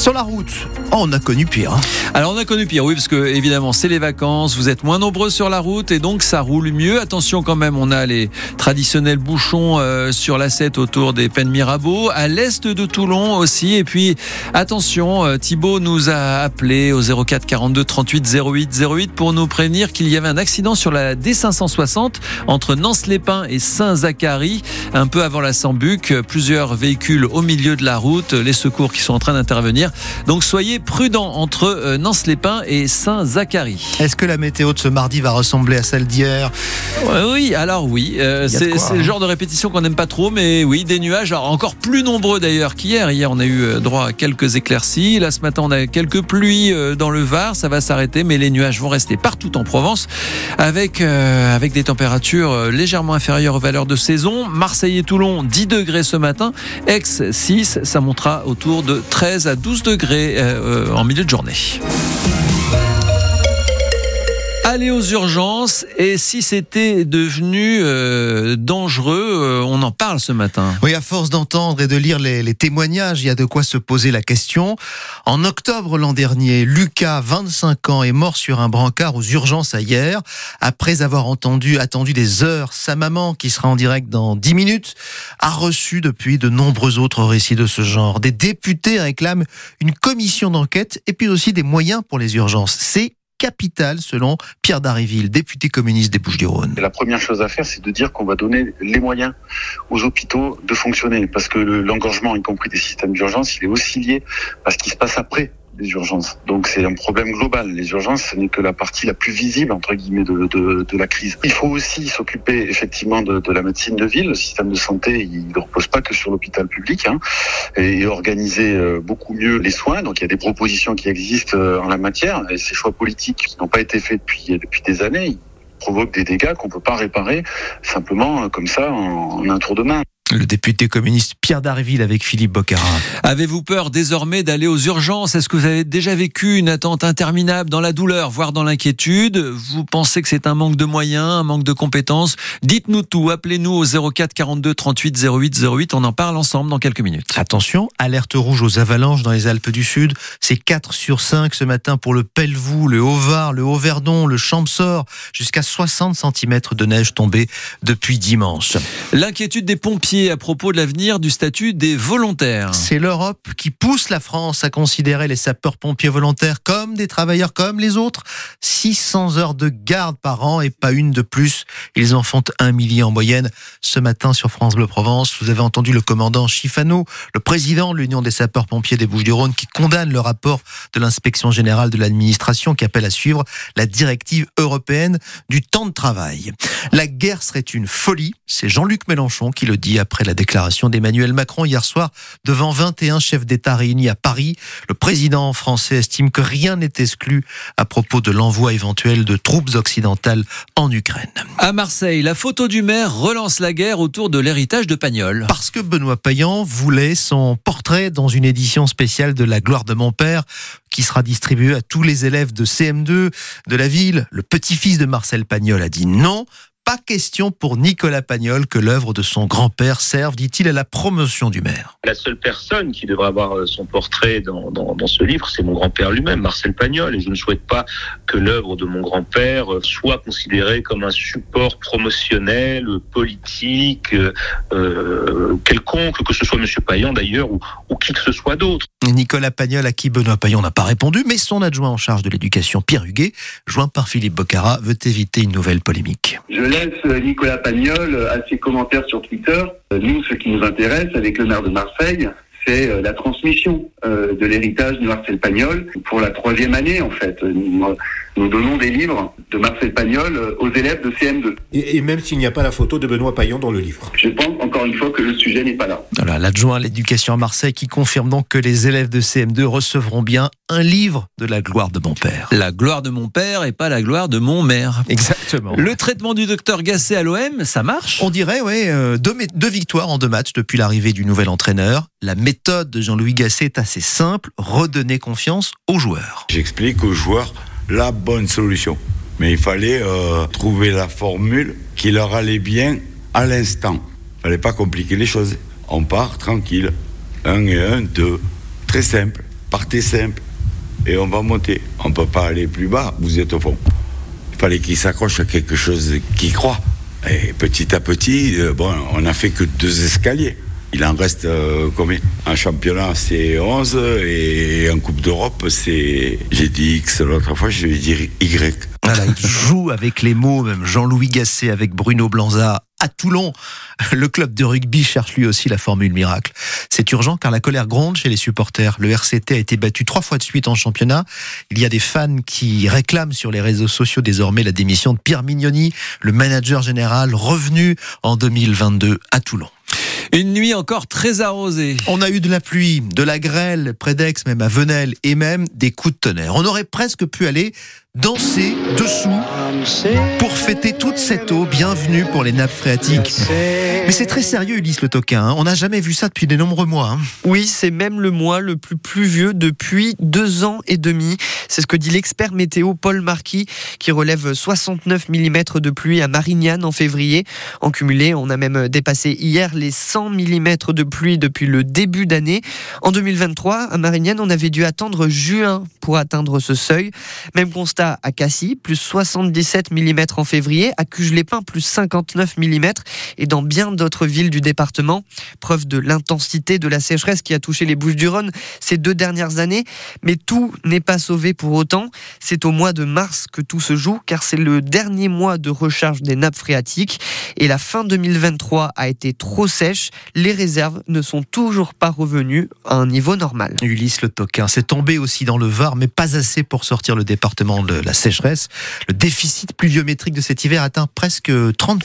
Sur la route, oh, on a connu pire. hein. Alors on a connu pire, oui, parce que évidemment c'est les vacances, vous êtes moins nombreux sur la route et donc ça roule mieux. Attention quand même, on a les traditionnels bouchons euh, sur la 7 autour des Pennes Mirabeau, à l'est de Toulon aussi. Et puis attention, euh, Thibaut nous a appelé au 04 42 38 08 08 pour nous prévenir qu'il y avait un accident sur la D560 entre Nance-les-Pins et Saint-Zacharie, un peu avant la Sambuc. Plusieurs véhicules au milieu de la route, les secours qui sont en train d'intervenir. Donc soyez prudents entre euh, Nance-les-Pins et Saint-Zacharie. Est-ce que la météo de ce mardi va ressembler à celle d'hier? Ouais, oui, alors oui, euh, c'est le hein. genre de répétition qu'on n'aime pas trop, mais oui, des nuages, alors encore plus nombreux d'ailleurs qu'hier. Hier, on a eu euh, droit à quelques éclaircies. Là, ce matin, on a quelques pluies euh, dans le Var. Ça va s'arrêter, mais les nuages vont rester partout en Provence, avec euh, avec des températures euh, légèrement inférieures aux valeurs de saison. Marseille et Toulon, 10 degrés ce matin. Aix, 6. Ça montera autour de 13 à 12 degrés euh, euh, en milieu de journée. Aller aux urgences et si c'était devenu euh, dangereux, euh, on en parle ce matin. Oui, à force d'entendre et de lire les, les témoignages, il y a de quoi se poser la question. En octobre l'an dernier, Lucas, 25 ans, est mort sur un brancard aux urgences à hier. Après avoir entendu, attendu des heures, sa maman, qui sera en direct dans 10 minutes, a reçu depuis de nombreux autres récits de ce genre. Des députés réclament une commission d'enquête et puis aussi des moyens pour les urgences. C'est capital selon Pierre Dariville, député communiste des Bouches-du-Rhône. La première chose à faire, c'est de dire qu'on va donner les moyens aux hôpitaux de fonctionner, parce que le- l'engorgement, y compris des systèmes d'urgence, il est aussi lié à ce qui se passe après Donc c'est un problème global. Les urgences, ce n'est que la partie la plus visible entre guillemets de, de, de la crise. Il faut aussi s'occuper effectivement de, de la médecine de ville. Le système de santé, il ne repose pas que sur l'hôpital public, hein, et, organiser euh, beaucoup mieux les soins. Donc il y a des propositions qui existent euh, en la matière, et ces choix politiques qui n'ont pas été faits depuis depuis des années. ils provoquent des dégâts qu'on peut pas réparer simplement euh, comme ça en, en un tour de main. Le député communiste Pierre Darville avec Philippe Boccara. Avez-vous peur désormais d'aller aux urgences? Est-ce que vous avez déjà vécu une attente interminable dans la douleur, voire dans l'inquiétude? Vous pensez que c'est un manque de moyens, un manque de compétences? Dites-nous tout, appelez-nous au 04 42 38 08 08, on en parle ensemble dans quelques minutes. Attention, alerte rouge aux avalanches dans les Alpes du Sud. C'est 4 sur 5 ce matin pour le Pelvoux, le Haut-Var, le Haut-Verdon, le Champsor. Jusqu'à 60 cm de neige tombée depuis dimanche. L'inquiétude des pompiers à propos de l'avenir du statut des volontaires. C'est l'Europe qui pousse la France à considérer les sapeurs-pompiers volontaires comme des travailleurs comme les autres. 600 heures de garde par an et pas une de plus. Ils en font un millier en moyenne. Ce matin sur France Bleu Provence, vous avez entendu le commandant Chifano, le président de l'Union des sapeurs-pompiers des Bouches-du-Rhône, qui condamne le rapport de l'inspection générale de l'administration qui appelle à suivre la directive européenne du temps de travail. La guerre serait une folie. C'est Jean-Luc Mélenchon qui le dit après la déclaration d'Emmanuel Macron hier soir devant 21 chefs d'État réunis à Paris. Le président français estime que rien n'est exclu à propos de l'envoi éventuel de troupes occidentales en Ukraine. À Marseille, la photo du maire relance la guerre autour de l'héritage de Pagnol. Parce que Benoît Payan voulait son portrait dans une édition spéciale de La gloire de mon père qui sera distribuée à tous les élèves de CM2 de la ville. Le petit-fils de Marcel Pagnol a dit non. Pas question pour Nicolas Pagnol que l'œuvre de son grand-père serve, dit-il, à la promotion du maire. La seule personne qui devrait avoir euh, son portrait dans, dans, dans ce livre, c'est mon grand-père lui-même, Marcel Pagnol. Et je ne souhaite pas que l'œuvre de mon grand-père euh, soit considérée comme un support promotionnel, politique, euh, quelconque, que ce soit M. Payan d'ailleurs ou, ou qui que ce soit d'autre. Nicolas Pagnol, à qui Benoît Payan n'a pas répondu, mais son adjoint en charge de l'éducation, Pierre Huguet, joint par Philippe Boccara, veut éviter une nouvelle polémique. Je euh, Nicolas Pagnol euh, à ses commentaires sur Twitter. Euh, Nous, ce qui nous intéresse avec le maire de Marseille, c'est euh, la transmission euh, de l'héritage de Marcel Pagnol pour la troisième année, en fait. Euh, nous donnons des livres de Marcel Pagnol euh, aux élèves de CM2. Et, et même s'il n'y a pas la photo de Benoît Payon dans le livre. Je pense encore une fois que le sujet n'est pas là. Voilà, l'adjoint à l'éducation à Marseille qui confirme donc que les élèves de CM2 recevront bien un livre de la gloire de mon père. La gloire de mon père et pas la gloire de mon maire. Exactement. Le traitement du docteur Gasset à l'OM, ça marche? On dirait, oui, deux, mé- deux victoires en deux matchs depuis l'arrivée du nouvel entraîneur. La méthode de Jean-Louis Gasset est assez simple, redonner confiance aux joueurs. J'explique aux joueurs la bonne solution. Mais il fallait euh, trouver la formule qui leur allait bien à l'instant. Il fallait pas compliquer les choses. On part tranquille. Un et un, deux. Très simple. Partez simple. Et on va monter. On peut pas aller plus bas. Vous êtes au fond. Il fallait qu'ils s'accrochent à quelque chose qu'ils croient. Et petit à petit, euh, bon, on n'a fait que deux escaliers. Il en reste euh, combien? En championnat, c'est 11 et en Coupe d'Europe, c'est. J'ai dit X l'autre fois, je vais dire Y. Voilà, il joue avec les mots, même Jean-Louis Gasset avec Bruno Blanza à Toulon. Le club de rugby cherche lui aussi la formule miracle. C'est urgent car la colère gronde chez les supporters. Le RCT a été battu trois fois de suite en championnat. Il y a des fans qui réclament sur les réseaux sociaux désormais la démission de Pierre Mignoni, le manager général revenu en 2022 à Toulon. Une nuit encore très arrosée. On a eu de la pluie, de la grêle près d'Aix, même à Venelle, et même des coups de tonnerre. On aurait presque pu aller danser dessous pour fêter toute cette eau. Bienvenue pour les nappes phréatiques. Mais c'est très sérieux, Ulysse Le Toquin. hein. On n'a jamais vu ça depuis de nombreux mois. hein. Oui, c'est même le mois le plus pluvieux depuis deux ans et demi. C'est ce que dit l'expert météo Paul Marquis, qui relève 69 mm de pluie à Marignane en février. En cumulé, on a même dépassé hier les 100 mm de pluie depuis le début d'année. En 2023, à Marignane, on avait dû attendre juin pour atteindre ce seuil. Même constat à Cassis, plus 77 mm en février, à Cuges-les-Pins, plus 59 mm, et dans bien d'autres villes du département. Preuve de l'intensité de la sécheresse qui a touché les Bouches-du-Rhône ces deux dernières années. Mais tout n'est pas sauvé pour autant. C'est au mois de mars que tout se joue, car c'est le dernier mois de recharge des nappes phréatiques. Et la fin 2023 a été trop sèche. Les réserves ne sont toujours pas revenues à un niveau normal. Ulysse Le Toquin, c'est tombé aussi dans le Var, mais pas assez pour sortir le département la sécheresse. Le déficit pluviométrique de cet hiver atteint presque 30